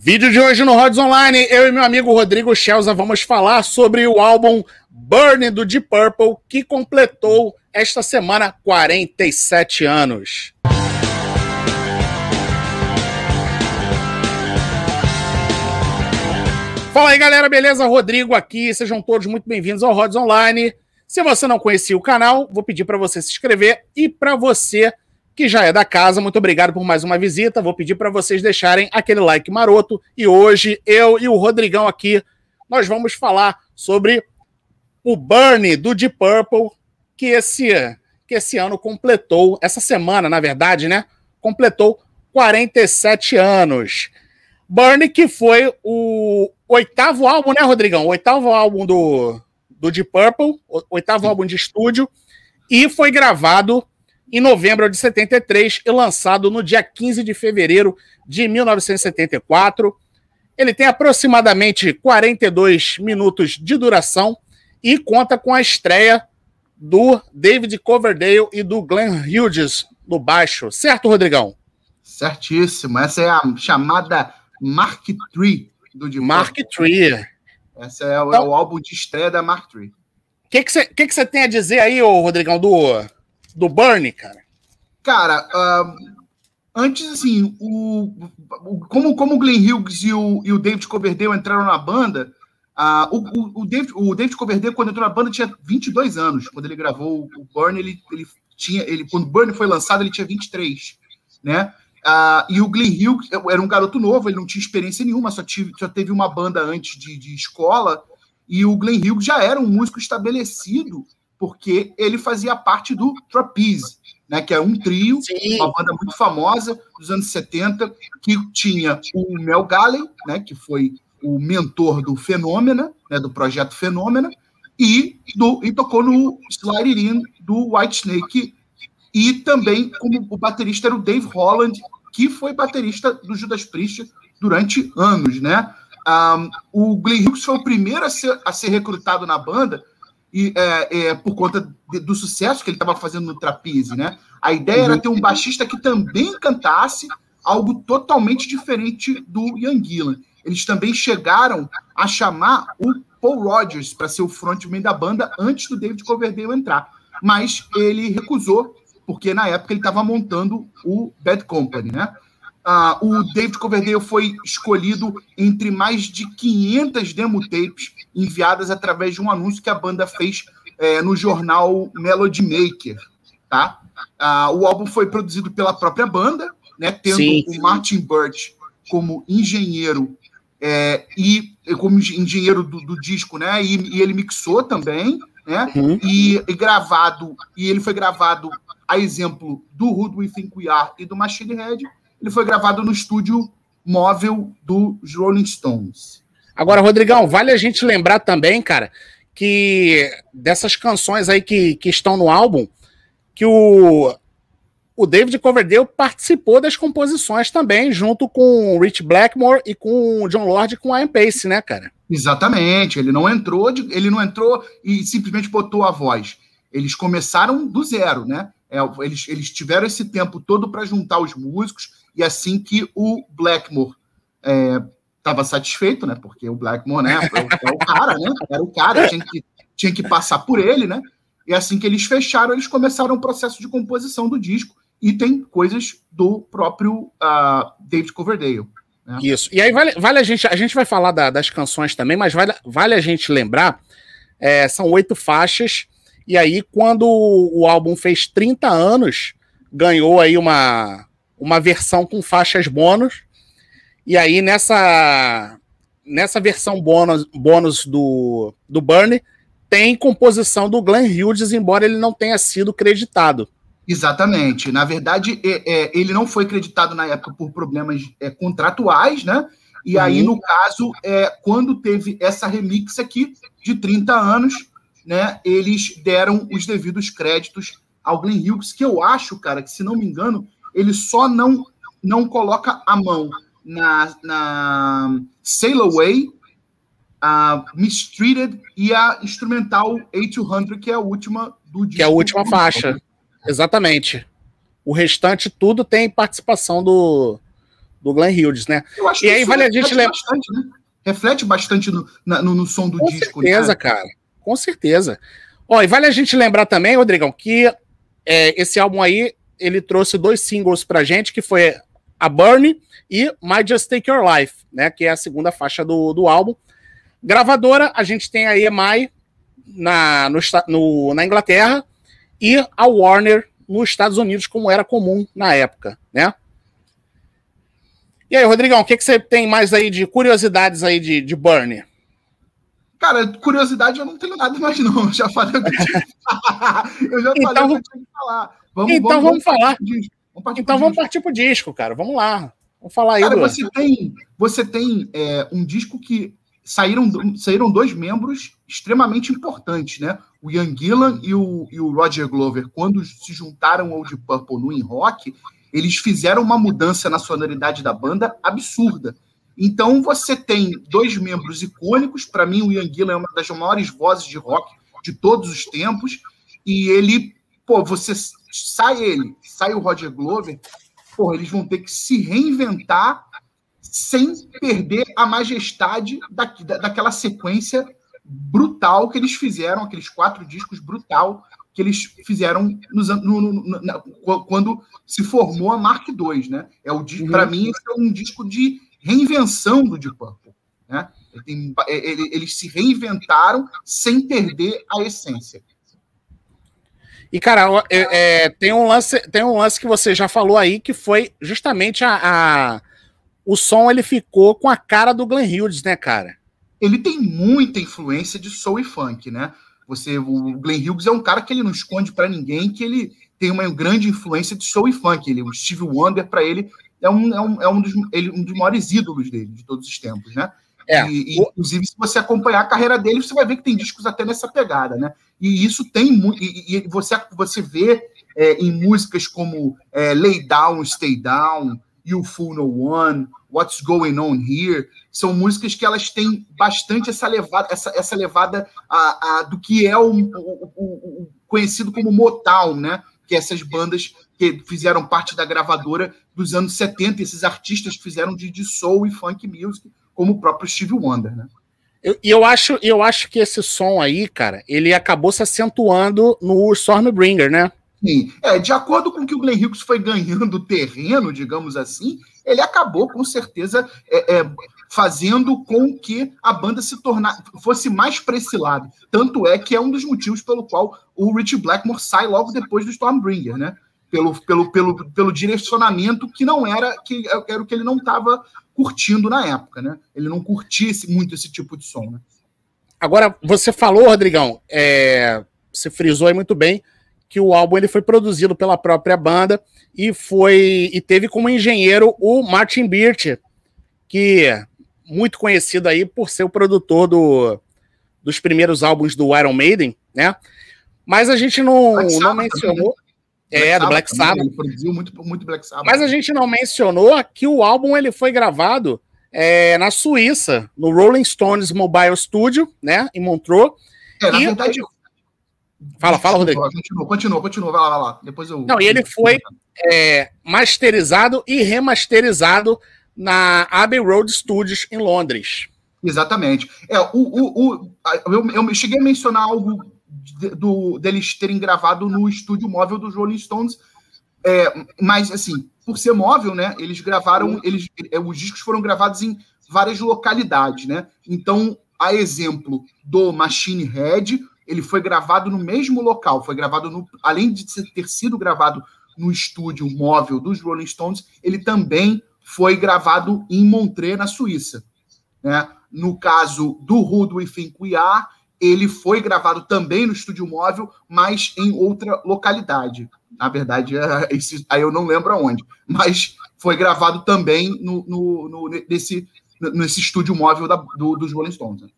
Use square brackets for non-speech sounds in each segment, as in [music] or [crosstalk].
Vídeo de hoje no Rods Online, eu e meu amigo Rodrigo Schelza vamos falar sobre o álbum Burn do Deep Purple, que completou esta semana 47 anos. Fala aí galera, beleza? Rodrigo aqui, sejam todos muito bem-vindos ao Rods Online. Se você não conhecia o canal, vou pedir para você se inscrever e para você que já é da casa. Muito obrigado por mais uma visita. Vou pedir para vocês deixarem aquele like maroto. E hoje, eu e o Rodrigão aqui, nós vamos falar sobre o Burn do Deep Purple, que esse, que esse ano completou, essa semana, na verdade, né? Completou 47 anos. Burn, que foi o oitavo álbum, né, Rodrigão? O oitavo álbum do, do Deep Purple, oitavo álbum de estúdio, e foi gravado em novembro de 73 e lançado no dia 15 de fevereiro de 1974. Ele tem aproximadamente 42 minutos de duração e conta com a estreia do David Coverdale e do Glenn Hughes no baixo. Certo, Rodrigão? Certíssimo. Essa é a chamada Mark III do Deep Mark III. Essa é o, então, é o, álbum de estreia da Mark III. O que você que que que tem a dizer aí, ô, Rodrigão, do, do Burnie, cara? Cara, uh, antes, assim, o, o, como, como o Glenn Hughes e o, e o David Coverdale entraram na banda, uh, o, o, David, o David Coverdale, quando entrou na banda, tinha 22 anos. Quando ele gravou o Burnie, ele, ele tinha. Ele, quando o Burnie foi lançado, ele tinha 23, né? Uh, e o Glenn Hughes era um garoto novo, ele não tinha experiência nenhuma, só, tive, só teve uma banda antes de, de escola. E o Glenn Hughes já era um músico estabelecido porque ele fazia parte do Trapeze, né, que é um trio, Sim. uma banda muito famosa dos anos 70, que tinha o Mel Galley, né, que foi o mentor do Fenômena, né, do projeto Fenômena, e, do, e tocou no Slide do White Snake, e também como o baterista era o Dave Holland, que foi baterista do Judas Priest durante anos, né? Um, o Glenn Hughes foi o primeiro a ser, a ser recrutado na banda e, é, é, por conta de, do sucesso que ele estava fazendo no trapeze, né? A ideia era ter um baixista que também cantasse algo totalmente diferente do Ian Gillan. Eles também chegaram a chamar o Paul Rogers para ser o frontman da banda antes do David Coverdale entrar, mas ele recusou porque na época ele estava montando o Bad Company, né? Uh, o David Coverdale foi escolhido entre mais de 500 demo tapes enviadas através de um anúncio que a banda fez é, no jornal Melody Maker. Tá? Uh, o álbum foi produzido pela própria banda, né, tendo sim, sim. o Martin Birch como engenheiro é, e como engenheiro do, do disco, né? E, e, ele mixou também, né? Uhum. E, e, gravado, e ele foi gravado a exemplo do Who We Think We Are e do Machine Head ele foi gravado no estúdio móvel do Rolling Stones. Agora, Rodrigão, vale a gente lembrar também, cara, que dessas canções aí que, que estão no álbum, que o, o David Coverdale participou das composições também, junto com o Rich Blackmore e com o John Lord com a Ian Pace, né, cara? Exatamente. Ele não entrou, de, ele não entrou e simplesmente botou a voz. Eles começaram do zero, né? É, eles, eles tiveram esse tempo todo para juntar os músicos, e assim que o Blackmore estava é, satisfeito, né? Porque o Blackmore, né? É o, é o, cara, né? Era o cara, tinha que, tinha que passar por ele, né? E assim que eles fecharam, eles começaram o processo de composição do disco. E tem coisas do próprio uh, David Coverdale. Né? Isso. E aí vale, vale a gente. A gente vai falar da, das canções também, mas vale, vale a gente lembrar. É, são oito faixas. E aí, quando o álbum fez 30 anos, ganhou aí uma, uma versão com faixas bônus. E aí, nessa, nessa versão bônus, bônus do, do Burn, tem composição do Glenn Hughes, embora ele não tenha sido creditado. Exatamente. Na verdade, é, é, ele não foi creditado na época por problemas é, contratuais, né? E uhum. aí, no caso, é, quando teve essa remix aqui de 30 anos, né? Eles deram os devidos créditos ao Glenn Hughes, que eu acho, cara, que se não me engano, ele só não, não coloca a mão na, na Sail Away, a Mistreated e a instrumental A200, que é a última do disco. Que é a última faixa. Exatamente. O restante tudo tem participação do, do Glenn Hughes, né? E aí vale a gente lembrar. Né? Reflete bastante no, no, no som do Com disco. Com certeza, né? cara. Com certeza. Ó, e vale a gente lembrar também, Rodrigão, que é, esse álbum aí, ele trouxe dois singles pra gente, que foi a Burn e My Just Take Your Life, né? Que é a segunda faixa do, do álbum. Gravadora, a gente tem a EMI na, no, no, na Inglaterra e a Warner nos Estados Unidos, como era comum na época, né? E aí, Rodrigão, o que, que você tem mais aí de curiosidades aí de, de Burn? Cara, curiosidade eu não tenho nada mais, não. Já falei o que eu tinha que falar. [laughs] Eu já então, falei o que eu tinha que falar. Vamos, então vamos, vamos falar. Vamos então vamos partir pro disco, cara. Vamos lá. Vamos falar aí. Cara, do... você tem, você tem é, um disco que saíram, saíram dois membros extremamente importantes, né? O Ian Gillan e o, e o Roger Glover, quando se juntaram ao Deep Purple no In Rock, eles fizeram uma mudança na sonoridade da banda absurda. Então você tem dois membros icônicos, para mim o Ian Gillan é uma das maiores vozes de rock de todos os tempos, e ele, pô, você sai ele, sai o Roger Glover, pô, eles vão ter que se reinventar sem perder a majestade da, daquela sequência brutal que eles fizeram, aqueles quatro discos brutal que eles fizeram nos, no, no, na, quando se formou a Mark II, né? É o uhum. para mim esse é um disco de reinvenção do Deep Purple, né? Ele, é, ele, eles se reinventaram sem perder a essência. E, cara, é, é, tem, um lance, tem um lance que você já falou aí, que foi justamente a, a, o som ele ficou com a cara do Glenn Hughes, né, cara? Ele tem muita influência de soul e funk, né? Você, o Glenn Hughes é um cara que ele não esconde para ninguém que ele tem uma grande influência de soul e funk. Ele, o Steve Wonder para ele é um, é um, é um, dos, ele, um dos maiores ídolos dele de todos os tempos, né? É. E, e, inclusive, se você acompanhar a carreira dele, você vai ver que tem discos até nessa pegada, né? E isso tem muito. E, e, você, você vê é, em músicas como é, Lay Down, Stay Down, You Fool No One, What's Going On Here, são músicas que elas têm bastante essa levada, essa, essa levada a, a do que é o, o, o, conhecido como Motown, né? Que essas bandas que fizeram parte da gravadora dos anos 70, esses artistas que fizeram de, de soul e funk music, como o próprio Steve Wonder, né? E eu, eu, acho, eu acho que esse som aí, cara, ele acabou se acentuando no Stormbringer, né? Sim. É, de acordo com que o Glenn Hughes foi ganhando [laughs] terreno, digamos assim, ele acabou com certeza é, é, fazendo com que a banda se tornasse fosse mais para esse lado. Tanto é que é um dos motivos pelo qual o Rich Blackmore sai logo depois do Stormbringer, né? Pelo, pelo, pelo, pelo direcionamento que não era que era o que ele não estava curtindo na época, né? Ele não curtia muito esse tipo de som, né? Agora, você falou, Rodrigão, é, você frisou aí muito bem que o álbum ele foi produzido pela própria banda e foi e teve como engenheiro o Martin Birch, que é muito conhecido aí por ser o produtor do, dos primeiros álbuns do Iron Maiden, né? Mas a gente não, não mencionou. Né? É, do Black Sabbath. Ele produziu muito, muito Black Sabbath. Mas a gente não mencionou que o álbum ele foi gravado é, na Suíça, no Rolling Stones Mobile Studio, né? Em Montreux. É, na e verdade, Fala, fala, Rodrigo. Continua, continua, continua. Vai lá, vai lá. Depois eu. Não, e ele foi é, masterizado e remasterizado na Abbey Road Studios em Londres. Exatamente. É, o, o, o, eu, eu cheguei a mencionar algo de, do, deles terem gravado no estúdio móvel dos Rolling Stones, é, mas assim, por ser móvel, né? Eles gravaram, eles, é, os discos foram gravados em várias localidades, né? Então, a exemplo do Machine Head, ele foi gravado no mesmo local, foi gravado no, além de ter sido gravado no estúdio móvel dos Rolling Stones, ele também foi gravado em Montreux, na Suíça. Né? No caso do We Are, ele foi gravado também no estúdio móvel, mas em outra localidade. Na verdade, é, [laughs] esse, aí eu não lembro aonde, mas foi gravado também no, no, no nesse, nesse estúdio móvel da, do, dos Rolling Stones. Né?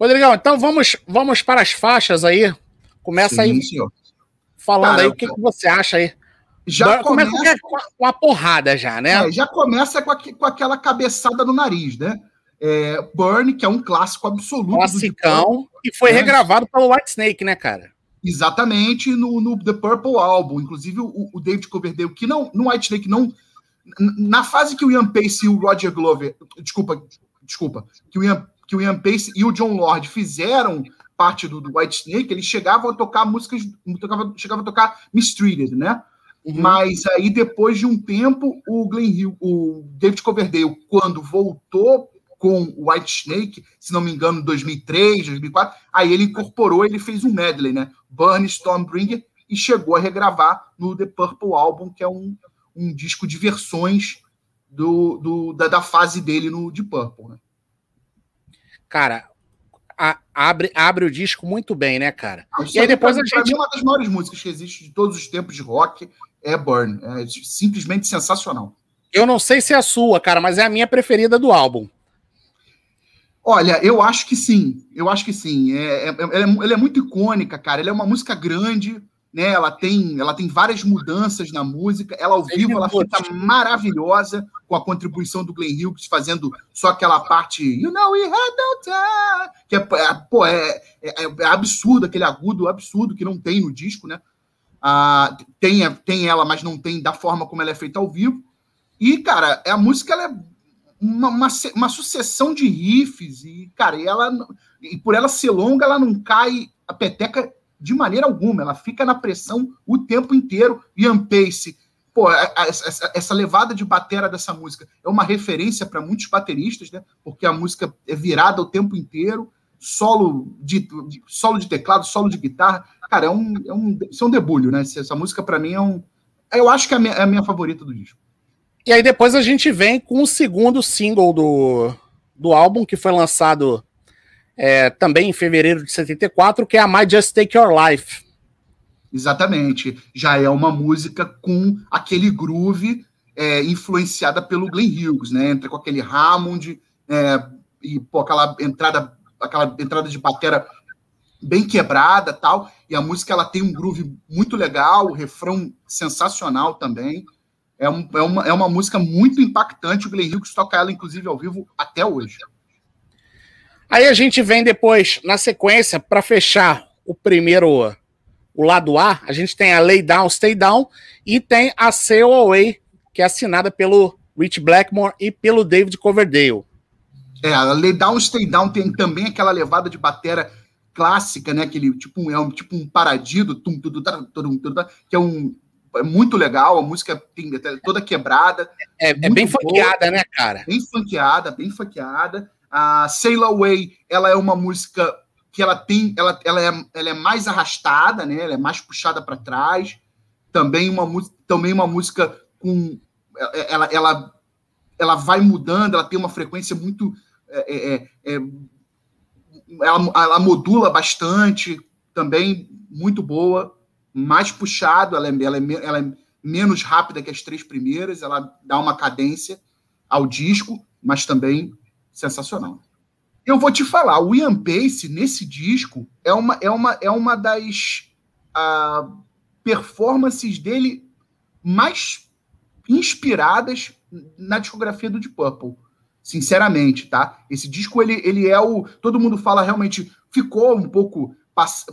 Rodrigão, então vamos, vamos para as faixas aí. Começa Sim, aí senhor. falando Cara, aí o que, que, você acha aí. Já começa, começa com a porrada já, né? É, já começa com, a, com, aquela cabeçada no nariz, né? É, Burn, que é um clássico absoluto. Classicão, e foi né? regravado pelo White Snake, né, cara? Exatamente, no, no The Purple Album. Inclusive, o, o David Coverdale, que não, no White Snake não na fase que o Ian Pace e o Roger Glover, desculpa, desculpa, que o Ian, que o Ian Pace e o John Lord fizeram parte do, do White Snake, eles chegavam a tocar músicas, tocavam, chegavam a tocar Mistreated, né? Uhum. Mas aí, depois de um tempo, o Glenn Hill, o David Coverdale, quando voltou com o White Snake, se não me engano, em 2003, 2004, aí ele incorporou, ele fez um medley, né? Burn, Stormbringer, e chegou a regravar no The Purple Album, que é um, um disco de versões do, do da, da, fase dele no Deep Purple, né? Cara, a, abre, abre o disco muito bem, né, cara? Ah, e aí depois pra, a gente. Mim, uma das maiores músicas que existe de todos os tempos de rock é Burn. É simplesmente sensacional. Eu não sei se é a sua, cara, mas é a minha preferida do álbum. Olha, eu acho que sim. Eu acho que sim. É, é, ela, é, ela é muito icônica, cara. Ela é uma música grande, né? Ela tem, ela tem várias mudanças na música. Ela ao vivo ela fica maravilhosa com a contribuição do Glenn Hughes fazendo só aquela parte You know we had no time, que é, é pô, é, é, é, absurdo aquele agudo absurdo que não tem no disco, né? Ah, tem, tem ela, mas não tem da forma como ela é feita ao vivo. E, cara, a música ela é uma, uma, uma, sucessão de riffs, e, cara, e ela e por ela ser longa, ela não cai a peteca de maneira alguma, ela fica na pressão o tempo inteiro. Ian Pace, pô, essa, levada de batera dessa música é uma referência para muitos bateristas, né? Porque a música é virada o tempo inteiro, solo de, de solo de teclado, solo de guitarra. Cara, é um, é um, isso é um debulho, né? Essa música, para mim, é um. Eu acho que é a, minha, é a minha favorita do disco. E aí depois a gente vem com o segundo single do, do álbum, que foi lançado é, também em fevereiro de 74, que é a My Just Take Your Life. Exatamente. Já é uma música com aquele groove é, influenciada pelo Glenn Hughes, né? Entra com aquele Hammond é, e pô, aquela entrada, aquela entrada de batera bem quebrada tal. E a música ela tem um groove muito legal, o refrão sensacional também. É, um, é, uma, é uma música muito impactante. O Glenn Hughes toca ela, inclusive, ao vivo até hoje. Aí a gente vem depois, na sequência, para fechar o primeiro, o lado A, a gente tem a Lay Down, Stay Down e tem a Sail Away, que é assinada pelo Rich Blackmore e pelo David Coverdale. É, a Lay Down, Stay Down tem também aquela levada de batera clássica, né? Aquele tipo, é um, tipo um paradido, tum, tum, tum, tum, tum, que é um é muito legal, a música tem toda quebrada. É, é bem funkeada, né, cara? Bem funkeada, bem funkeada. A Sail Away, ela é uma música que ela tem, ela, ela, é, ela é mais arrastada, né? Ela é mais puxada para trás. Também uma música, também uma música com ela, ela, ela vai mudando, ela tem uma frequência muito é, é, é, é ela, ela modula bastante, também muito boa, mais puxado, ela é, ela, é, ela é menos rápida que as três primeiras, ela dá uma cadência ao disco, mas também sensacional. Eu vou te falar, o Ian Pace, nesse disco, é uma, é uma, é uma das uh, performances dele mais inspiradas na discografia do Deep Purple. Sinceramente, tá? Esse disco, ele, ele é o. Todo mundo fala realmente. Ficou um pouco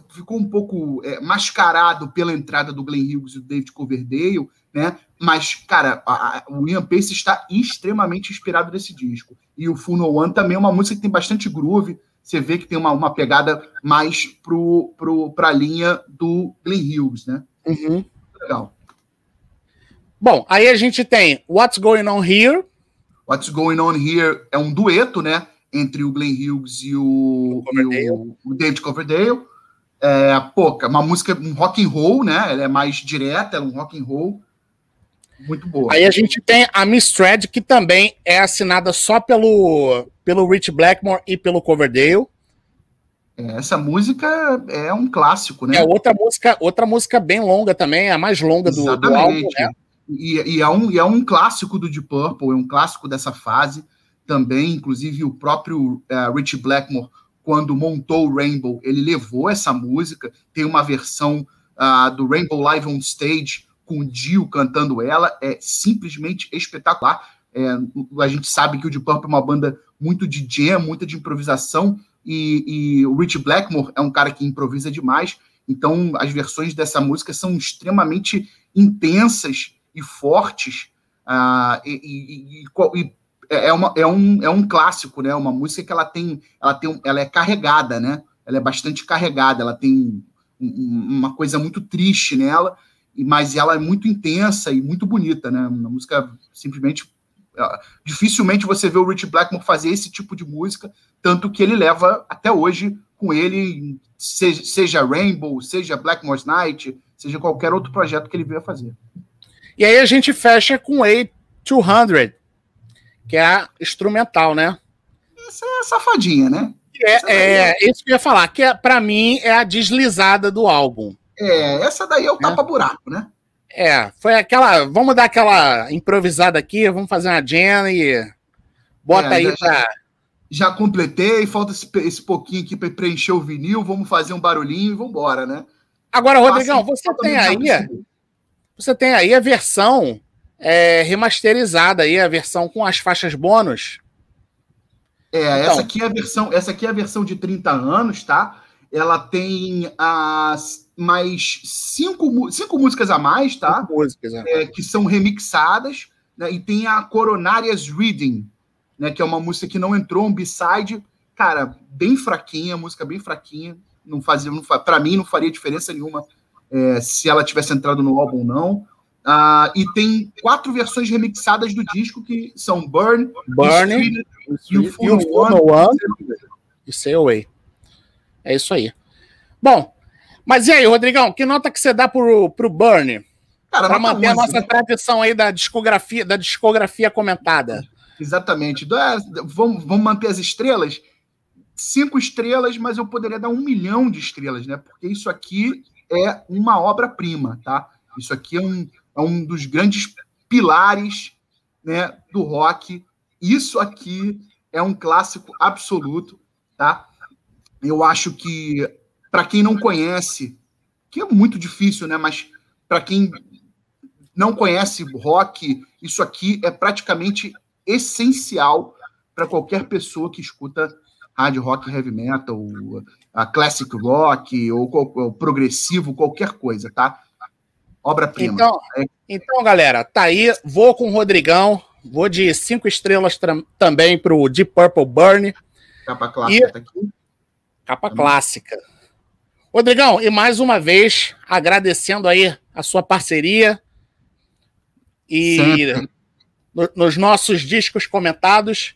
ficou um pouco é, mascarado pela entrada do Glenn Hughes e do David Coverdale, né? Mas, cara, a, a, o Ian Pace está extremamente inspirado nesse disco. E o Full No One também é uma música que tem bastante groove. Você vê que tem uma, uma pegada mais pro, pro, pra linha do Glenn Hughes, né? Uhum. Legal. Bom, aí a gente tem What's Going On Here. What's Going On Here é um dueto, né? Entre o Glenn Hughes e o, e o, o David Coverdale. É, pô, uma música, um rock and roll, né? Ela é mais direta, é um rock and roll muito boa. Aí a gente tem a Miss Thread, que também é assinada só pelo, pelo Rich Blackmore e pelo Coverdale. É, essa música é um clássico, né? É outra música, outra música bem longa também, é a mais longa do, do álbum, né? E, e, é um, e é um clássico do Deep Purple, é um clássico dessa fase também. Inclusive, o próprio uh, Rich Blackmore, quando montou o Rainbow, ele levou essa música. Tem uma versão uh, do Rainbow Live on Stage com o Dio cantando ela, é simplesmente espetacular. É, a gente sabe que o Deep Purple é uma banda muito de jam, muita de improvisação, e, e, o Rich Blackmore é um cara que improvisa demais, então as versões dessa música são extremamente intensas e fortes, Uh, e, e, e, é, uma, é, um, é um clássico, né? Uma música que ela tem, ela tem, ela é carregada, né? Ela é bastante carregada, ela tem uma coisa muito triste nela, mas ela é muito intensa e muito bonita, né? Uma música simplesmente dificilmente você vê o Rich Blackmore fazer esse tipo de música, tanto que ele leva até hoje com ele, seja, seja Rainbow, seja Blackmore's Night, seja qualquer outro projeto que ele venha fazer. E aí a gente fecha com A200, que é a instrumental, né? Essa é a safadinha, né? É, é, é isso que eu ia falar, que é, para mim é a deslizada do álbum. É, essa daí é o é. tapa-buraco, né? É, foi aquela. Vamos dar aquela improvisada aqui, vamos fazer uma jam e bota é, aí já, pra. Já completei, falta esse, esse pouquinho aqui para preencher o vinil, vamos fazer um barulhinho e vamos embora, né? Agora, Rodrigão, você tem aí. Você tem aí a versão é, remasterizada aí, a versão com as faixas bônus. É, então, essa aqui é a versão, essa aqui é a versão de 30 anos, tá? Ela tem as mais cinco, cinco músicas a mais, tá? Cinco músicas, é. é. que são remixadas, né? E tem a Coronarias Reading, né? Que é uma música que não entrou, um B-side, cara, bem fraquinha, música bem fraquinha, não fazia, não, para mim não faria diferença nenhuma é, se ela tivesse entrado no álbum ou não. Uh, e tem quatro versões remixadas do disco que são Burn, Burn e o Full One, One e Say Away. É isso aí. Bom, mas e aí, Rodrigão, que nota que você dá pro, pro Burn? Cara, pra manter 11, a nossa né? tradição aí da discografia, da discografia comentada. Exatamente. É, vamos, vamos manter as estrelas? Cinco estrelas, mas eu poderia dar um milhão de estrelas, né? Porque isso aqui é uma obra-prima, tá? Isso aqui é um, é um dos grandes pilares né, do rock. Isso aqui é um clássico absoluto, tá? Eu acho que para quem não conhece, que é muito difícil, né? Mas para quem não conhece rock, isso aqui é praticamente essencial para qualquer pessoa que escuta hard rock, heavy metal, a classic rock ou, ou progressivo, qualquer coisa, tá? Obra-prima. Então, é. então, galera, tá aí. Vou com o Rodrigão. Vou de cinco estrelas também para o Deep Purple Burn. Capa clássica e... tá aqui. Capa clássica. Rodrigão, e mais uma vez, agradecendo aí a sua parceria e no, nos nossos discos comentados.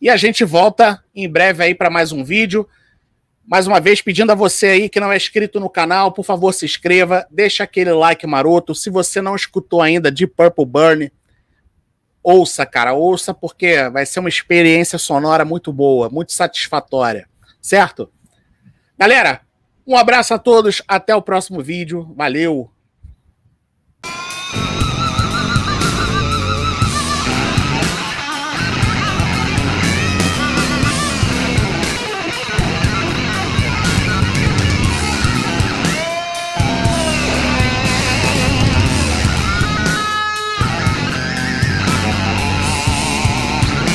E a gente volta em breve aí para mais um vídeo. Mais uma vez, pedindo a você aí que não é inscrito no canal, por favor, se inscreva, deixa aquele like maroto. Se você não escutou ainda de Purple Burn, ouça, cara, ouça, porque vai ser uma experiência sonora muito boa, muito satisfatória, certo? Galera, um abraço a todos, até o próximo vídeo. Valeu!